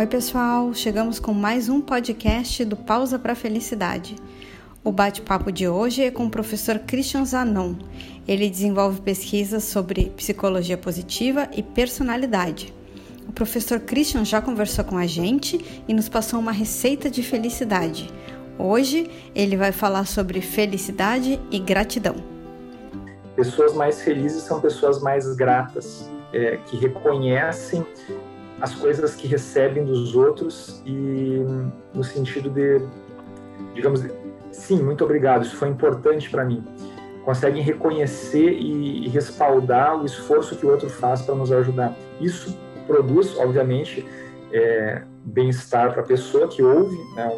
Oi, pessoal! Chegamos com mais um podcast do Pausa para Felicidade. O bate-papo de hoje é com o professor Christian Zanon. Ele desenvolve pesquisas sobre psicologia positiva e personalidade. O professor Christian já conversou com a gente e nos passou uma receita de felicidade. Hoje ele vai falar sobre felicidade e gratidão. Pessoas mais felizes são pessoas mais gratas, é, que reconhecem as coisas que recebem dos outros e no sentido de, digamos, sim, muito obrigado, isso foi importante para mim. Conseguem reconhecer e, respaldar o esforço que o outro faz para nos ajudar. Isso produz, obviamente, é, bem-estar para a pessoa que ouve, né,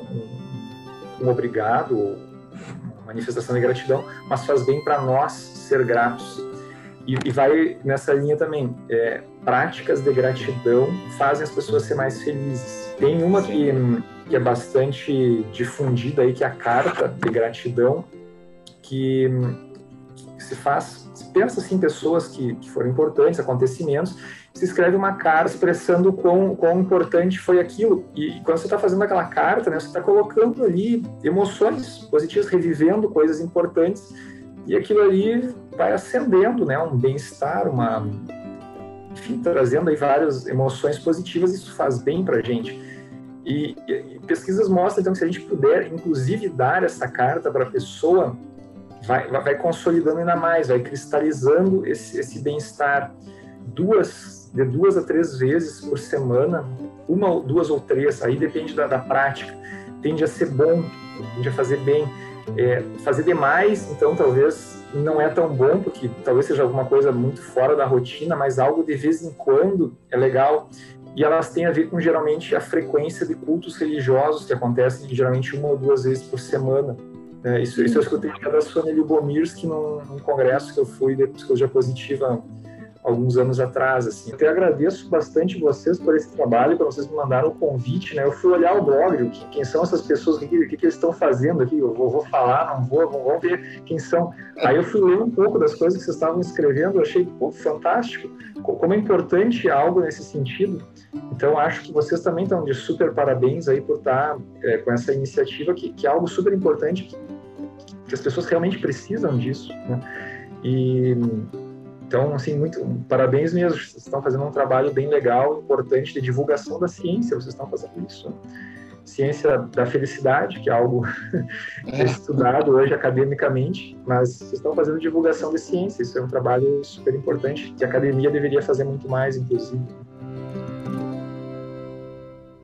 um, um obrigado, uma manifestação de gratidão, mas faz bem para nós ser gratos e, e vai nessa linha também. É, práticas de gratidão fazem as pessoas ser mais felizes. Tem uma que, que é bastante difundida aí, que é a carta de gratidão, que, que se faz, se pensa assim, pessoas que, que foram importantes, acontecimentos, se escreve uma carta expressando quão, quão importante foi aquilo. E, e quando você está fazendo aquela carta, né, você está colocando ali emoções positivas, revivendo coisas importantes e aquilo ali vai acendendo, né, um bem-estar, uma enfim, trazendo aí várias emoções positivas, isso faz bem para a gente. E, e, pesquisas mostram então que se a gente puder, inclusive, dar essa carta para a pessoa, vai, vai consolidando ainda mais, vai cristalizando esse, esse bem-estar. Duas, de duas a três vezes por semana, uma, duas ou três, aí depende da, da prática, tende a ser bom, tende a fazer bem é, fazer demais, então talvez não é tão bom, porque talvez seja alguma coisa muito fora da rotina, mas algo de vez em quando é legal. E elas têm a ver com geralmente a frequência de cultos religiosos que acontecem geralmente uma ou duas vezes por semana. É, isso, isso eu escutei da Sônia Lubomirsky num, num congresso que eu fui de psicologia positiva alguns anos atrás, assim. Eu agradeço bastante vocês por esse trabalho, para vocês me mandaram o convite, né? Eu fui olhar o blog, que, quem são essas pessoas, o que, que, que, eles estão fazendo aqui, eu vou, vou falar, não vou, vamos ver quem são. Aí eu fui ler um pouco das coisas que vocês estavam escrevendo, eu achei, pô, fantástico, como é importante algo nesse sentido. Então, acho que vocês também estão de super parabéns aí por estar é, com essa iniciativa, que, que é algo super importante, que, que as pessoas realmente precisam disso, né? E então, assim, muito parabéns mesmo. Vocês estão fazendo um trabalho bem legal, importante de divulgação da ciência. Vocês estão fazendo isso. Ciência da felicidade, que é algo é. estudado hoje academicamente, mas vocês estão fazendo divulgação de ciência. Isso é um trabalho super importante que a academia deveria fazer muito mais, inclusive.